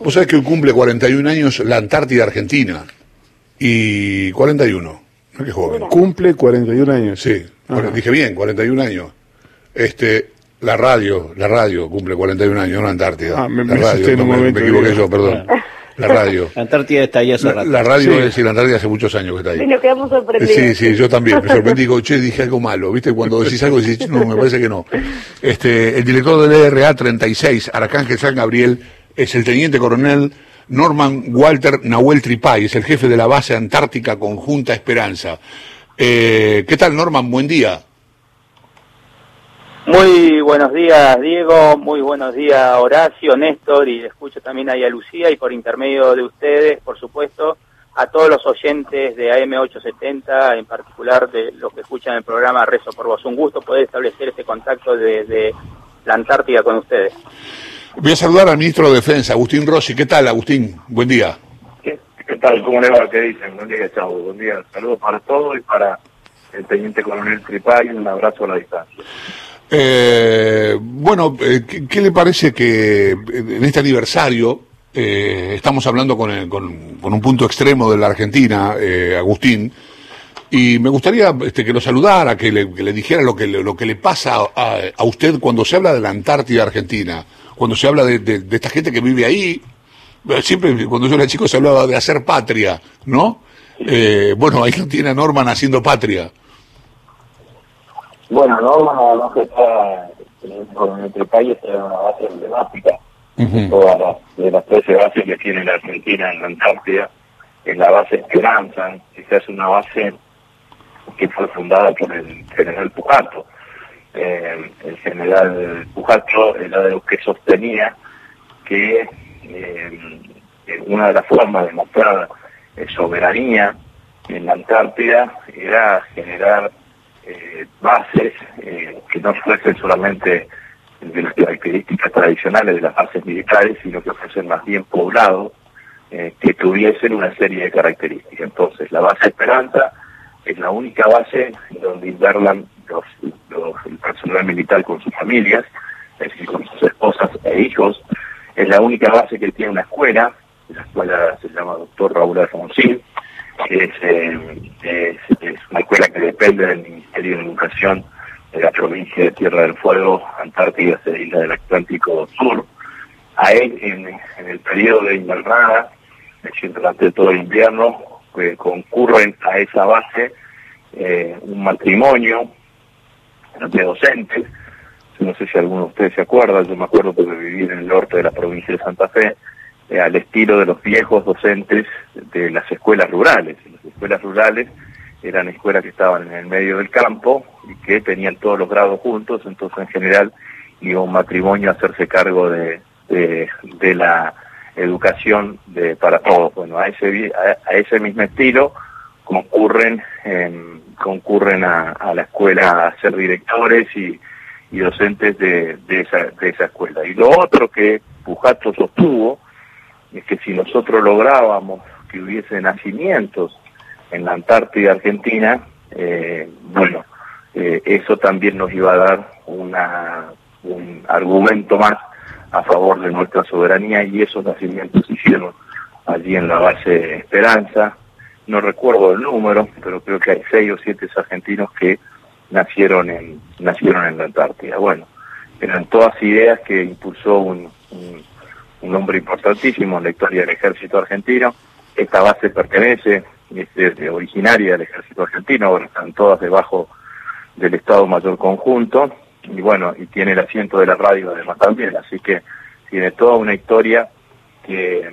Vos sabés que hoy cumple 41 años la Antártida Argentina. Y 41. No que joven. Cumple 41 años. Sí, bueno, dije bien, 41 años. Este, la radio, la radio cumple 41 años, no la Antártida. Ah, me- la me radio, en no, un me, me equivoqué yo, perdón. La radio. La Antártida está ahí hace La, rato. la radio Sí. es decir, la Antártida hace muchos años que está Y ahí. nos quedamos sorprendidos. Sí, sí, yo también. Me sorprendí, digo, che, dije algo malo. ¿Viste? Cuando decís algo, decís, no, me parece que no. Este, el director del ERA 36, Arcángel San Gabriel, es el teniente coronel Norman Walter Nahuel Tripay, es el jefe de la base antártica conjunta Esperanza. Eh, ¿Qué tal, Norman? Buen día. Muy buenos días, Diego. Muy buenos días, Horacio, Néstor, y escucho también ahí a Lucía, y por intermedio de ustedes, por supuesto, a todos los oyentes de AM870, en particular de los que escuchan el programa Rezo por Vos. Un gusto poder establecer este contacto desde la Antártida con ustedes. Voy a saludar al ministro de Defensa, Agustín Rossi. ¿Qué tal, Agustín? Buen día. ¿Qué, qué tal? ¿Cómo le va? ¿Qué dicen? Buen día, chao. Buen día. Saludos para todos y para el teniente coronel Tripay. Un abrazo a la distancia. Eh, bueno, eh, ¿qué, qué le parece que eh, en este aniversario eh, estamos hablando con, el- con- con un punto extremo de la Argentina, eh, Agustín, y me gustaría este, que lo saludara, que le, que le dijera lo que, le- lo que le pasa a, a usted cuando se habla de la Antártida Argentina, cuando se habla de, de- de esta gente que vive ahí. Eh, Siempre, cuando yo era chico, se hablaba de hacer patria, ¿no? Eh, bueno, ahí lo tiene a Norman haciendo patria. Bueno, Norma nada más que está en el coronel Tripay está en una base emblemática. de Todas las, de las 13 bases que tiene la Argentina en la Antártida, en la base Esperanza. Esa es una base que fue fundada por el general Pujato. Eh, el general Pujato era de los que sostenía que eh, una de las formas de mostrar eh, soberanía en la Antártida era generar eh, bases eh, que no fuesen solamente de las características tradicionales de las bases militares, sino que fuesen más bien poblados, eh, que tuviesen una serie de características. Entonces, la base Esperanza es la única base donde invernan los, el personal militar con sus familias, es decir, con sus esposas e hijos. Es la única base que tiene una escuela, la escuela se llama Doctor Raúl Alfonsín, es, eh, es, una escuela que depende del Ministerio de Educación de la provincia de Tierra del Fuego, Antártida, Isla del Atlántico Sur. A él, en, en el periodo de invernada, es decir, durante todo el invierno, eh, concurren a esa base eh, un matrimonio de docentes. No sé si alguno de ustedes se acuerda, yo me acuerdo porque viví en el norte de la provincia de Santa Fe, eh, al estilo de los viejos docentes de las escuelas rurales. Las escuelas rurales eran escuelas que estaban en el medio del campo y que tenían todos los grados juntos, entonces en general iba un matrimonio a hacerse cargo de, de, la educación de, para todos. Bueno, a ese, a, a ese mismo estilo concurren, em, concurren a, a la escuela a ser directores y, y docentes de, de, esa, de esa escuela. Y lo otro que Pujato sostuvo es que si nosotros lográbamos que hubiese nacimientos en la Antártida Argentina, eh, bueno, eh, eso también nos iba a dar una, un argumento más a favor de nuestra soberanía y esos nacimientos se hicieron allí en la base Esperanza. No recuerdo el número, pero creo que hay seis o siete argentinos que nacieron en nacieron en la Antártida. Bueno, eran todas ideas que impulsó un, un, hombre importantísimo en la historia del ejército argentino. Esta base pertenece, es de- originaria del ejército argentino, ahora están todas debajo del Estado Mayor Conjunto, y bueno, y tiene el asiento de la radio además también, así que tiene toda una historia que,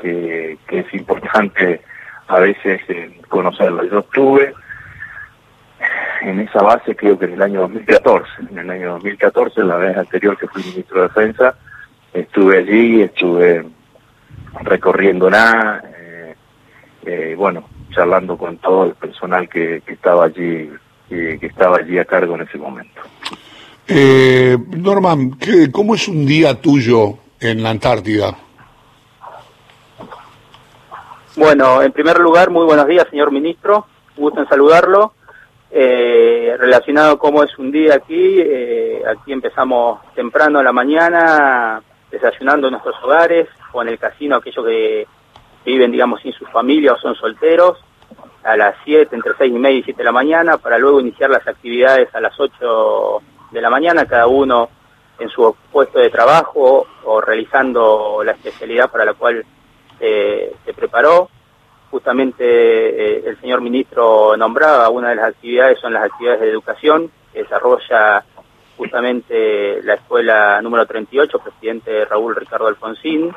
que es importante a veces eh, conocerla. Yo estuve en esa base creo que en el año 2014, en el año 2014, la vez anterior que fui ministro de Defensa, estuve allí, estuve recorriéndola, eh, eh, bueno, charlando con todo el personal que, que estaba allí, que estaba allí a cargo en ese momento. Eh, Norman, ¿qué- ¿cómo es un día tuyo en la Antártida? Bueno, en primer lugar, muy buenos días, señor ministro. Gusto en saludarlo. Eh, relacionado cómo es un día aquí, eh, aquí empezamos temprano a la mañana, desayunando en nuestros hogares, o en el casino aquellos que viven, digamos, sin su familia o son solteros, a las 7, entre 6 y media y 7 de la mañana, para luego iniciar las actividades a las 8 de la mañana, cada uno en su puesto de trabajo o realizando la especialidad para la cual eh, se preparó. Justamente eh, el señor ministro nombraba una de las actividades, son las actividades de educación, que desarrolla justamente la escuela número 38, presidente Raúl Ricardo Alfonsín,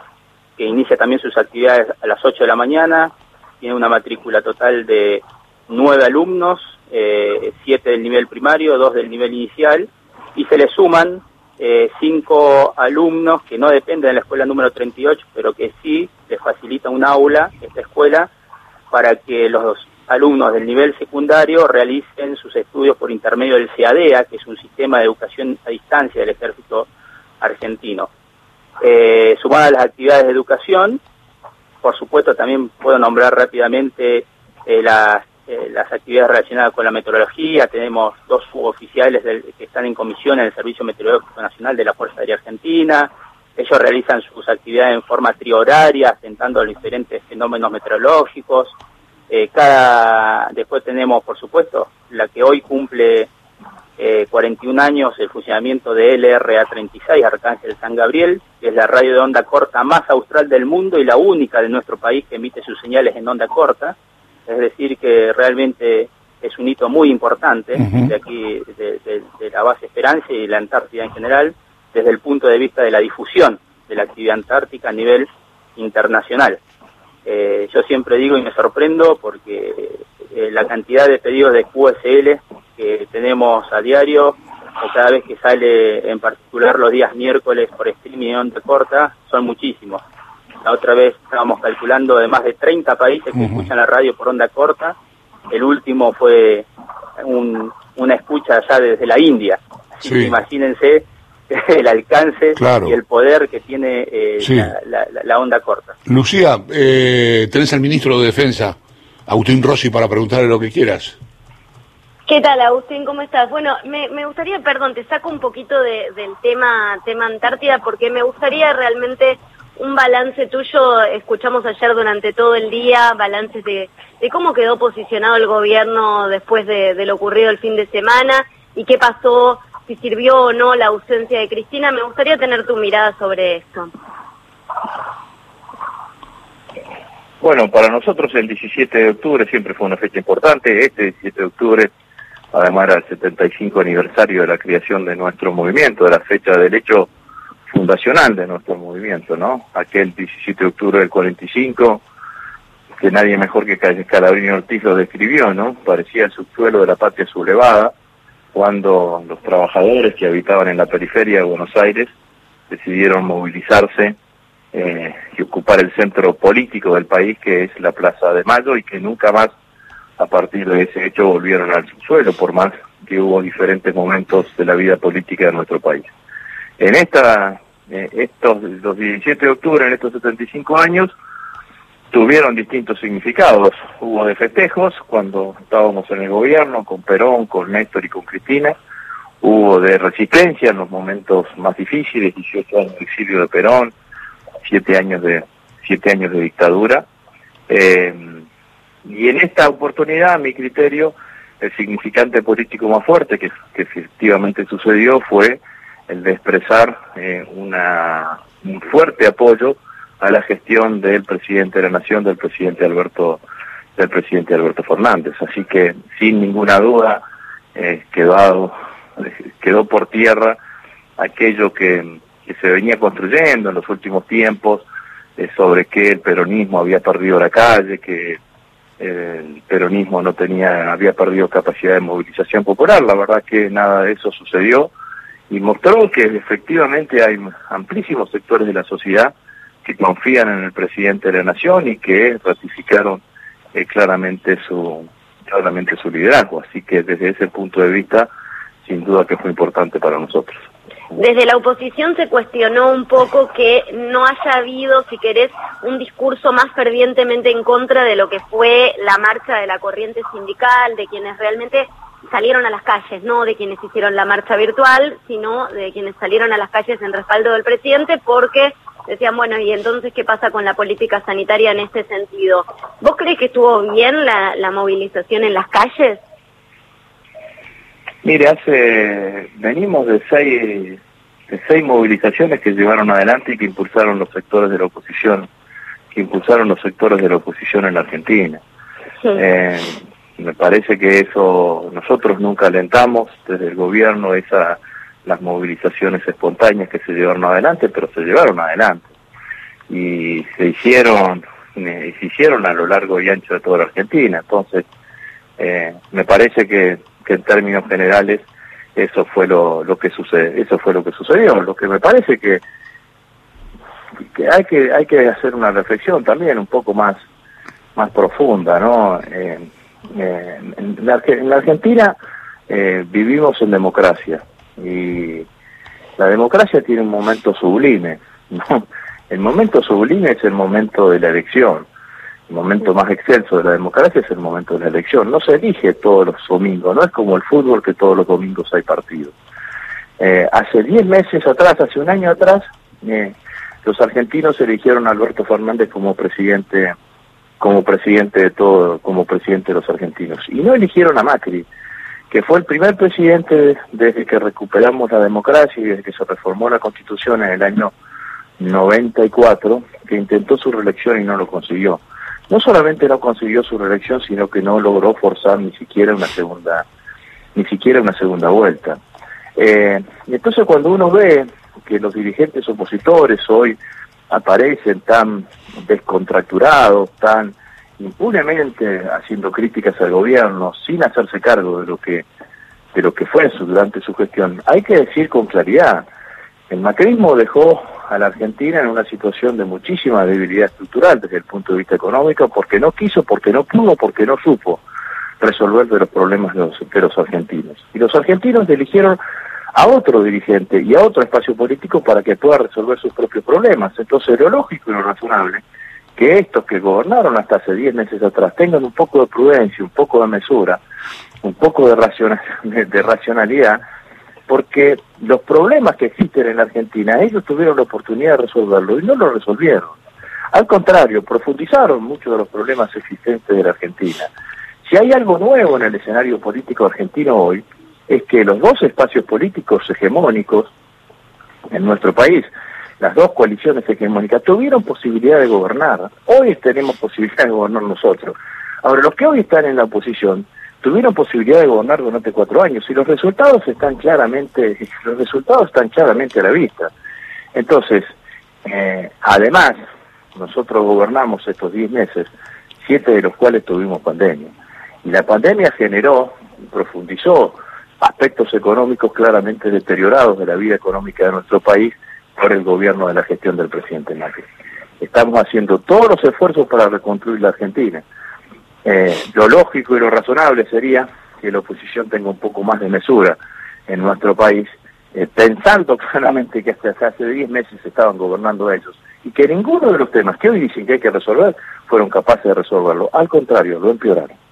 que inicia también sus actividades a las 8 de la mañana, tiene una matrícula total de nueve alumnos, eh, siete del nivel primario, dos del nivel inicial, y se le suman eh, cinco alumnos que no dependen de la escuela número 38, pero que sí les facilita un aula, esta escuela, para que los alumnos del nivel secundario realicen sus estudios por intermedio del CADEA, que es un sistema de educación a distancia del ejército argentino. Eh, sumadas las actividades de educación, por supuesto también puedo nombrar rápidamente eh, las, eh, las actividades relacionadas con la meteorología, tenemos dos suboficiales que están en comisión en el Servicio Meteorológico Nacional de la Fuerza Aérea Argentina, ellos realizan sus actividades en forma trioraria, atentando a los diferentes fenómenos meteorológicos, eh, cada Después tenemos, por supuesto, la que hoy cumple 41 eh, años el funcionamiento de LRA-36, Arcángel San Gabriel, que es la radio de onda corta más austral del mundo y la única de nuestro país que emite sus señales en onda corta. Es decir, que realmente es un hito muy importante de aquí, de, la base Esperanza y la Antártida en general, desde el punto de vista de la difusión de la actividad antártica a nivel internacional. Eh, yo siempre digo y me sorprendo porque eh, la cantidad de pedidos de QSL que tenemos a diario, o cada vez que sale en particular los días miércoles por streaming de onda corta, son muchísimos. La otra vez estábamos calculando de más de 30 países que escuchan la radio por onda corta. El último fue una escucha allá desde la India. Así que imagínense el alcance y el poder que tiene eh, la, onda corta. Lucía, eh, tenés al ministro de Defensa, Agustín Rossi, para preguntarle lo que quieras. ¿Qué tal, Agustín? ¿Cómo estás? Bueno, me, me gustaría, perdón, te saco un poquito del tema, tema Antártida, porque me gustaría realmente un balance tuyo. Escuchamos ayer durante todo el día balances de, de cómo quedó posicionado el gobierno después de, de lo ocurrido el fin de semana y qué pasó si sirvió o no la ausencia de Cristina. Me gustaría tener tu mirada sobre esto. Bueno, para nosotros el 17 de octubre siempre fue una fecha importante. Este 17 de octubre, además era el 75 aniversario de la creación de nuestro movimiento, de la fecha del hecho fundacional de nuestro movimiento, ¿no? Aquel 17 de octubre del 45, que nadie mejor que Calabrini Ortiz lo describió, ¿no? Parecía el subsuelo de la patria sublevada cuando los trabajadores que habitaban en la periferia de Buenos Aires decidieron movilizarse eh, y ocupar el centro político del país, que es la Plaza de Mayo, y que nunca más, a partir de ese hecho, volvieron al subsuelo, por más que hubo diferentes momentos de la vida política de nuestro país. En esta, eh, estos, los 17 de octubre, en estos 75 años, tuvieron distintos significados. Hubo de festejos cuando estábamos en el gobierno, con Perón, con Néstor y con Cristina. Hubo de resistencia en los momentos más difíciles, 18 años de exilio de Perón, 7 años de, siete años de dictadura. Eh, y en esta oportunidad, a mi criterio, el significante político más fuerte que, efectivamente sucedió fue el de expresar eh, una, un fuerte apoyo a la gestión del presidente de la Nación, del presidente Alberto, del presidente Alberto Fernández. Así que, sin ninguna duda, eh, quedó, por tierra aquello que, se venía construyendo en los últimos tiempos eh, sobre que el peronismo había perdido la calle, que el peronismo no tenía, había perdido capacidad de movilización popular. La verdad que nada de eso sucedió y mostró que efectivamente hay amplísimos sectores de la sociedad que confían en el presidente de la nación y que ratificaron eh, claramente su claramente su liderazgo. Así que desde ese punto de vista sin duda que fue importante para nosotros. Desde la oposición se cuestionó un poco que no haya habido, si querés, un discurso más fervientemente en contra de lo que fue la marcha de la corriente sindical, de quienes realmente salieron a las calles, no de quienes hicieron la marcha virtual, sino de quienes salieron a las calles en respaldo del presidente, porque decían, bueno, ¿y entonces qué pasa con la política sanitaria en este sentido? ¿Vos crees que estuvo bien la, la movilización en las calles? Mire, hace, venimos de seis, de seis movilizaciones que llevaron adelante y que impulsaron los sectores de la oposición, que impulsaron los sectores de la oposición en la Argentina. Eh, me parece que eso nosotros nunca alentamos desde el gobierno esa las movilizaciones espontáneas que se llevaron adelante, pero se llevaron adelante y se hicieron se hicieron a lo largo y ancho de toda la Argentina. Entonces, eh, me parece que, que, en términos generales eso fue lo, lo que sucede, eso fue lo que sucedió. Lo que me parece que, que hay que hay que hacer una reflexión también un poco más más profunda, ¿no? Eh, eh, en, la, en, la, Argentina eh, vivimos en democracia y la democracia tiene un momento sublime. El momento sublime es el momento de la elección. El momento más excelso de la democracia es el momento de la elección. No se elige todos los domingos, no es como el fútbol que todos los domingos hay partidos. Eh, hace 10 meses atrás, hace un año atrás, eh, los argentinos eligieron a Alberto Fernández como presidente como presidente de todo, como presidente de los argentinos. Y no eligieron a Macri, que fue el primer presidente desde que recuperamos la democracia y desde que se reformó la constitución en el año 94, que intentó su reelección y no lo consiguió. No solamente no consiguió su reelección, sino que no logró forzar ni siquiera una segunda, ni siquiera una segunda vuelta. Eh, y entonces cuando uno ve que los dirigentes opositores hoy aparecen tan descontracturados, tan impunemente haciendo críticas al gobierno sin hacerse cargo de lo que de lo que fue su, durante su gestión. Hay que decir con claridad, el macrismo dejó a la Argentina en una situación de muchísima debilidad estructural desde el punto de vista económico porque no quiso, porque no pudo, porque no supo resolver de los problemas de los, de los argentinos. Y los argentinos eligieron a otro dirigente y a otro espacio político para que pueda resolver sus propios problemas. Entonces, lo lógico y lo razonable que estos que gobernaron hasta hace 10 meses atrás tengan un poco de prudencia, un poco de mesura, un poco de, de, racionalidad, porque los problemas que existen en la Argentina, ellos tuvieron la oportunidad de resolverlo y no lo resolvieron. Al contrario, profundizaron muchos de los problemas existentes de la Argentina. Si hay algo nuevo en el escenario político argentino hoy, es que los dos espacios políticos hegemónicos en nuestro país, las dos coaliciones hegemónicas, tuvieron posibilidad de gobernar. Hoy tenemos posibilidad de gobernar nosotros. Ahora, los que hoy están en la oposición tuvieron posibilidad de gobernar durante cuatro años y los resultados están claramente, los resultados están claramente a la vista. Entonces, eh, además, nosotros gobernamos estos diez meses, siete de los cuales tuvimos pandemia. Y la pandemia generó, profundizó aspectos económicos claramente deteriorados de la vida económica de nuestro país por el gobierno de la gestión del presidente Macri. Estamos haciendo todos los esfuerzos para reconstruir la Argentina. Eh, lo lógico y lo razonable sería que la oposición tenga un poco más de mesura en nuestro país, eh, pensando claramente que hasta hace 10 meses estaban gobernando ellos y que ninguno de los temas que hoy dicen que hay que resolver fueron capaces de resolverlo. Al contrario, lo empeoraron.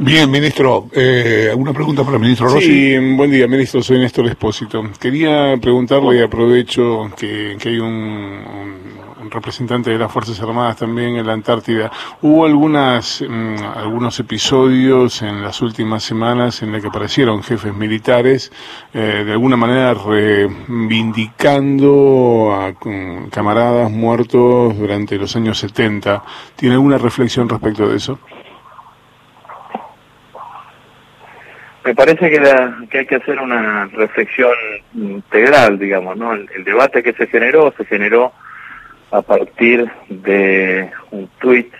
Bien, ministro. Eh, ¿Alguna pregunta para el ministro Rossi? Sí, buen día, ministro. Soy Néstor Espósito. Quería preguntarle, y aprovecho que, que hay un, un, representante de las Fuerzas Armadas también en la Antártida. ¿Hubo algunas, mm, algunos episodios en las últimas semanas en los que aparecieron jefes militares, eh, de alguna manera reivindicando a camaradas muertos durante los años 70? ¿Tiene alguna reflexión respecto de eso? Me parece que, que hay que hacer una reflexión integral, digamos, ¿no? El, debate que se generó, se generó a partir de un tuit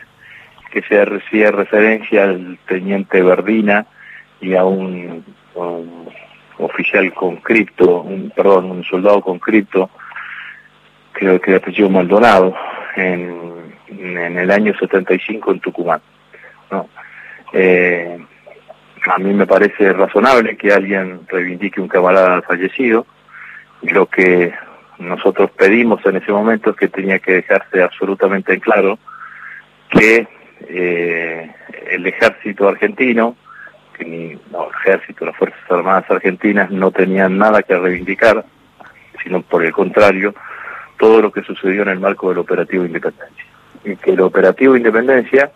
que se hacía referencia al teniente Verdina y a un, oficial con cripto, un, perdón, un soldado con cripto, creo que de apellido Maldonado, en, en el año 75 en Tucumán. ¿no? Eh, a mí me parece razonable que alguien reivindique un camarada fallecido. Lo que nosotros pedimos en ese momento es que tenía que dejarse absolutamente en claro que eh, el ejército argentino, que ni no, el ejército, las Fuerzas Armadas argentinas no tenían nada que reivindicar, sino por el contrario, todo lo que sucedió en el marco del operativo Independencia. Y que el operativo Independencia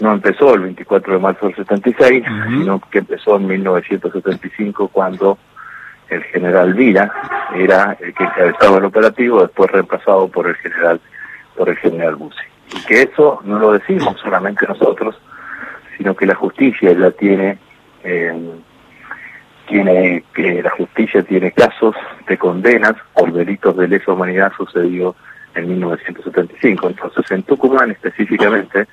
no empezó el 24 de marzo del 76, sino que empezó en 1975 cuando el general Vila era el que encabezaba el operativo, después reemplazado por el general por el general Bussi. Y que eso no lo decimos solamente nosotros, sino que la justicia la tiene eh, tiene que la justicia tiene casos de condenas por delitos de lesa humanidad sucedidos en 1975. Entonces, en Tucumán específicamente,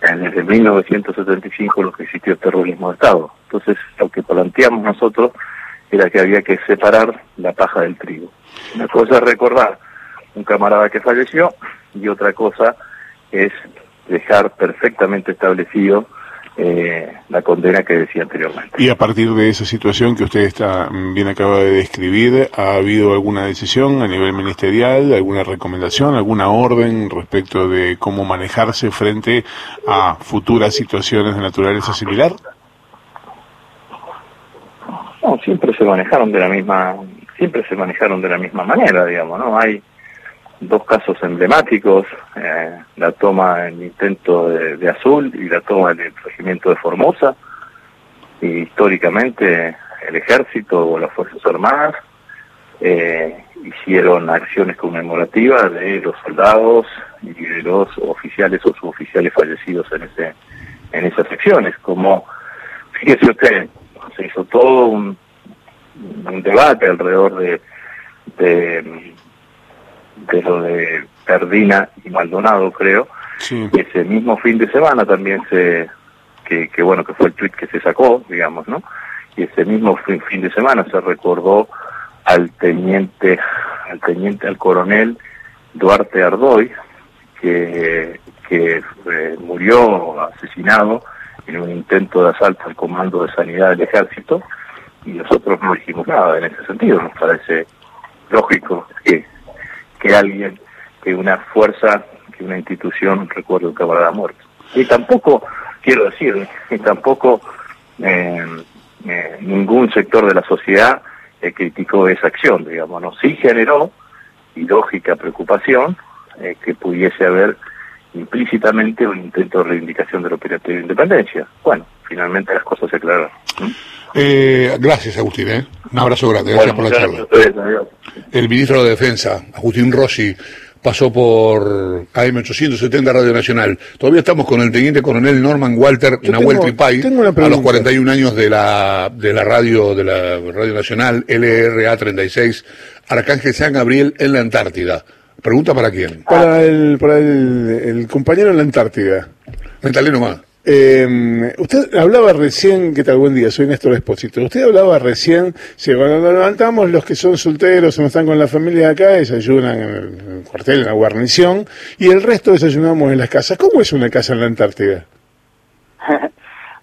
desde 1975 lo que existió el terrorismo de Estado. Entonces, lo que planteamos nosotros era que había que separar la paja del trigo. Una cosa es recordar un camarada que falleció y otra cosa es dejar perfectamente establecido eh, la condena que decía anteriormente. Y a partir de esa situación que usted está mm, bien acaba de describir, ¿ha habido alguna decisión a nivel ministerial, alguna recomendación, alguna orden respecto de cómo manejarse frente a futuras situaciones de naturaleza similar? No, siempre se manejaron de la misma, siempre se manejaron de la misma manera, digamos, ¿no? Hay dos casos emblemáticos, eh, la toma en intento de, Azul y la toma del regimiento de Formosa. Y históricamente el ejército o las Fuerzas Armadas eh, hicieron acciones conmemorativas de los soldados y de los oficiales o suboficiales fallecidos en ese en esas acciones. Como, fíjese usted, se hizo todo un, un debate alrededor de, de de lo de Perdina y Maldonado, creo. Ese mismo fin de semana también se, que, que bueno, que fue el tweet que se sacó, digamos, ¿no? Y ese mismo fin, fin de semana se recordó al teniente, al teniente, al coronel Duarte Ardoy, que, que eh, murió asesinado en un intento de asalto al comando de sanidad del ejército, y nosotros no dijimos nada en ese sentido, nos parece lógico que que alguien, que una fuerza, que una institución recuerde un camarada muerto. Y tampoco, quiero decir, y tampoco eh, eh, ningún sector de la sociedad eh, criticó esa acción, digamos, ¿no? Sí generó, y lógica preocupación, que pudiese haber implícitamente un intento de reivindicación del operativo de independencia. Bueno, finalmente las cosas se aclararon. Eh, gracias, Agustín. ¿eh? Un abrazo grande. Gracias por la charla. El ministro de Defensa, Agustín Rossi, pasó por AM870 Radio Nacional. Todavía estamos con el teniente coronel Norman Walter Nahuel Tripay, a los 41 años de la, de la radio de la Radio Nacional, LRA 36, Arcángel San Gabriel en la Antártida. ¿Pregunta para quién? Para el, para el, el compañero en la Antártida. Métale nomás. Eh, usted hablaba recién, ¿qué tal? Buen día, soy Néstor Espósito. Usted hablaba recién, si cuando nos levantamos, los que son solteros o no están con la familia acá, desayunan en el, cuartel, en la guarnición, y el resto desayunamos en las casas. ¿Cómo es una casa en la Antártida?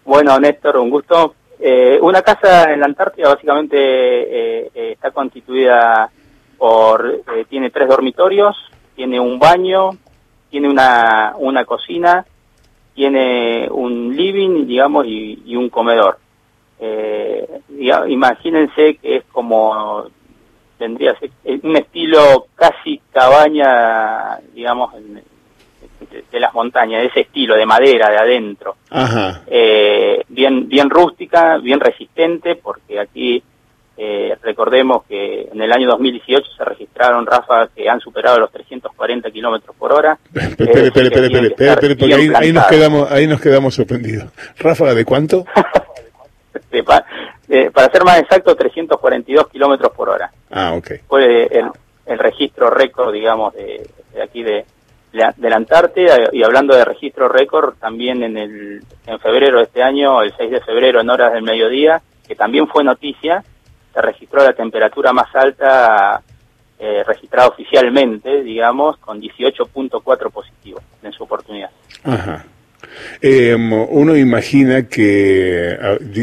bueno, Néstor, un gusto. Eh, una casa en la Antártida básicamente eh, eh, está constituida por, tiene tres dormitorios, tiene un baño, tiene una, una cocina, tiene un living, digamos, y, un comedor. Eh, imagínense que es como tendría un estilo casi cabaña, digamos, de, las montañas, de ese estilo, de madera, de adentro. Eh, bien, bien rústica, bien resistente, porque aquí eh, recordemos que en el año 2018 se registraron ráfagas que han superado los 340 kilómetros por hora. Espere, espere, espere, porque ahí, nos quedamos, ahí nos quedamos sorprendidos. ¿Ráfaga de cuánto? para ser más exacto, 342 kilómetros por hora. Ah, ok. Fue el, el registro récord, digamos, de, aquí de, de la Antártida. Y hablando de registro récord, también en, el, en febrero de este año, el 6 de febrero, en horas del mediodía, que también fue noticia, se registró la temperatura más alta eh, registrada oficialmente, digamos, con 18.4 positivos en su oportunidad. Ajá. Em, uno imagina que,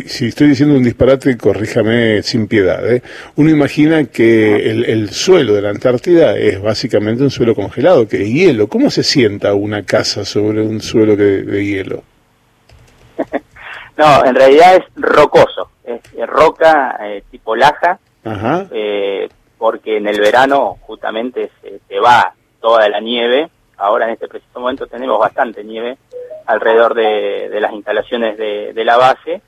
si estoy diciendo un disparate, corríjame sin piedad, ¿eh? uno imagina que el, suelo de la Antártida es básicamente un suelo congelado, que es hielo. ¿Cómo se sienta una casa sobre un suelo de hielo? no, en realidad es rocoso es, roca eh, tipo laja, eh, porque en el verano justamente se, va toda la nieve. Ahora en este preciso momento tenemos bastante nieve alrededor de, las instalaciones de, la base,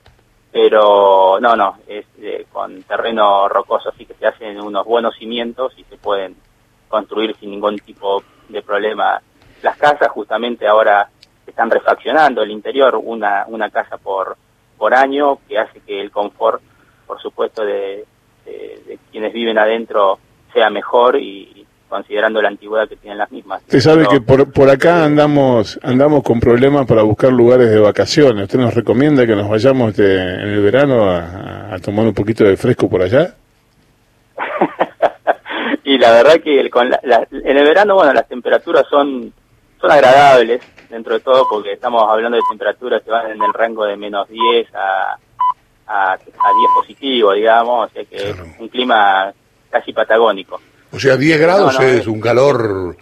pero no, no, es con terreno rocoso, así que se hacen unos buenos cimientos y se pueden construir sin ningún tipo de problema las casas. Justamente ahora están refaccionando el interior, una, una casa por, por año, que hace que el confort, por supuesto, de, quienes viven adentro sea mejor y considerando la antigüedad que tienen las mismas. Usted sabe que por, por acá andamos andamos con problemas para buscar lugares de vacaciones. ¿Usted nos recomienda que nos vayamos en el verano a, tomar un poquito de fresco por allá? y la verdad que en el verano, bueno, las temperaturas son, son agradables dentro de todo porque estamos hablando de temperaturas que van en el rango de menos 10 a, a, 10 positivo, digamos, o sea que es un clima casi patagónico. O sea, 10 grados es un calor,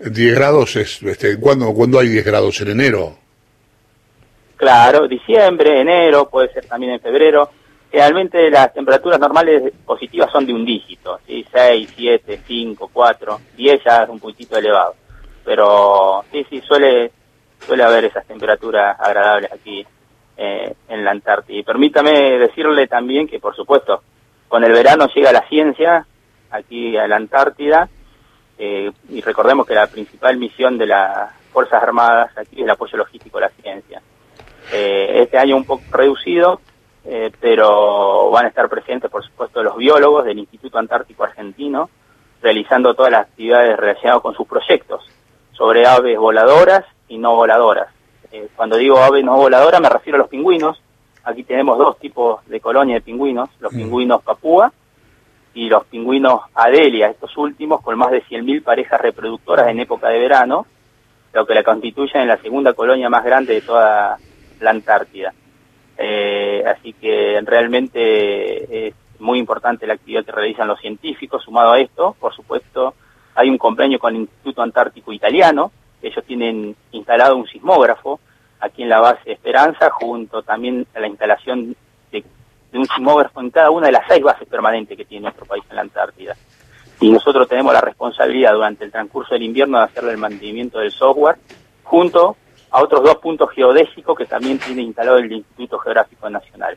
10 grados es, este, ¿cuándo, ¿cuándo hay 10 grados? ¿En enero? Claro, diciembre, enero, puede ser también en febrero. Realmente las temperaturas normales positivas son de un dígito, ¿sí? 6, 7, 5, 4, 10 ya es un puntito elevado. Pero sí, sí, suele suele haber esas temperaturas agradables aquí eh, en la Antártida. Y permítame decirle también que, por supuesto, con el verano llega la ciencia aquí a la Antártida eh, y recordemos que la principal misión de las Fuerzas Armadas aquí es el apoyo logístico a la ciencia. Eh, este año un poco reducido, pero van a estar presentes, por supuesto, los biólogos del Instituto Antártico Argentino, realizando todas las actividades relacionadas con sus proyectos sobre aves voladoras y no voladoras. Eh, cuando digo ave no voladora me refiero a los pingüinos. Aquí tenemos dos tipos de colonia de pingüinos, los mm. pingüinos papúa y los pingüinos adelia, estos últimos con más de 100.000 parejas reproductoras en época de verano, lo que la constituyen en la segunda colonia más grande de toda la Antártida. Eh, así que realmente es muy importante la actividad que realizan los científicos. Sumado a esto, por supuesto, hay un convenio con el Instituto Antártico Italiano, ellos tienen instalado un sismógrafo aquí en la base Esperanza, junto también a la instalación de, un sismógrafo en cada una de las seis bases permanentes que tiene nuestro país en la Antártida. Y nosotros tenemos la responsabilidad durante el transcurso del invierno de hacerle el mantenimiento del software, junto a otros dos puntos geodésicos que también tiene instalado el Instituto Geográfico Nacional.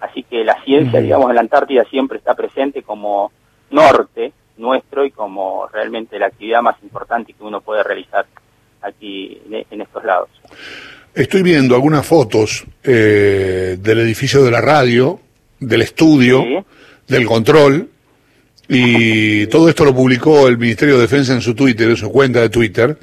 Así que la ciencia, digamos, en la Antártida siempre está presente como norte nuestro y como realmente la actividad más importante que uno puede realizar aquí en estos lados. Estoy viendo algunas fotos eh, del edificio de la radio, del estudio, del control, y todo esto lo publicó el Ministerio de Defensa en su Twitter, en su cuenta de Twitter.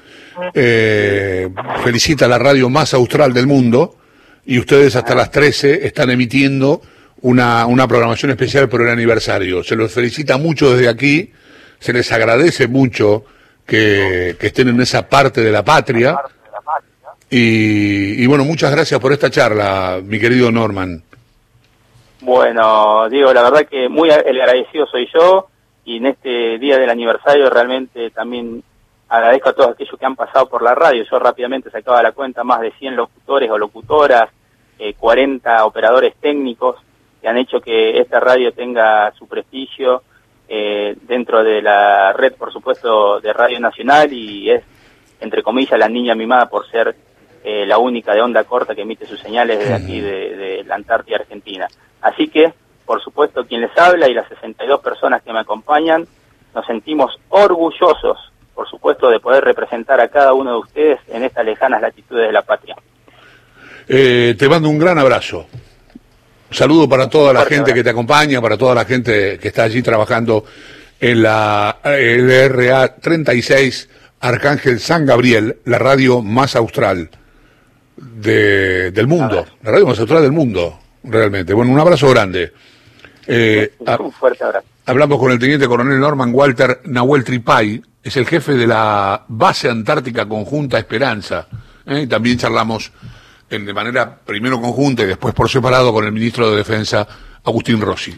Eh, felicita a la radio más austral del mundo y ustedes hasta las 13 están emitiendo una, una programación especial por el aniversario. Se los felicita mucho desde aquí, se les agradece mucho que, estén en esa parte de la patria. Y, bueno, muchas gracias por esta charla, mi querido Norman. Bueno, Diego, la verdad que muy agradecido soy yo y en este día del aniversario realmente también agradezco a todos aquellos que han pasado por la radio. Yo rápidamente sacaba la cuenta más de 100 locutores o locutoras, eh, 40 operadores técnicos que han hecho que esta radio tenga su prestigio eh, dentro de la red, por supuesto, de Radio Nacional y es, entre comillas, la niña mimada por ser eh, la única de onda corta que emite sus señales desde aquí, de, la Antártida Argentina. Así que, por supuesto, quien les habla y las 62 personas que me acompañan, nos sentimos orgullosos, por supuesto, de poder representar a cada uno de ustedes en estas lejanas latitudes de la patria. Eh, te mando un gran abrazo. Saludo para toda la gente que te acompaña, para toda la gente que está allí trabajando en la LRA 36 Arcángel San Gabriel, la radio más austral del mundo, la radio más austral del mundo, realmente. Bueno, un abrazo grande. Eh, un fuerte abrazo. Hablamos con el teniente coronel Norman Walter Nahuel Tripay, es el jefe de la base antártica conjunta Esperanza. ¿eh? Y también charlamos en, de manera primero conjunta y después por separado con el ministro de Defensa, Agustín Rossi.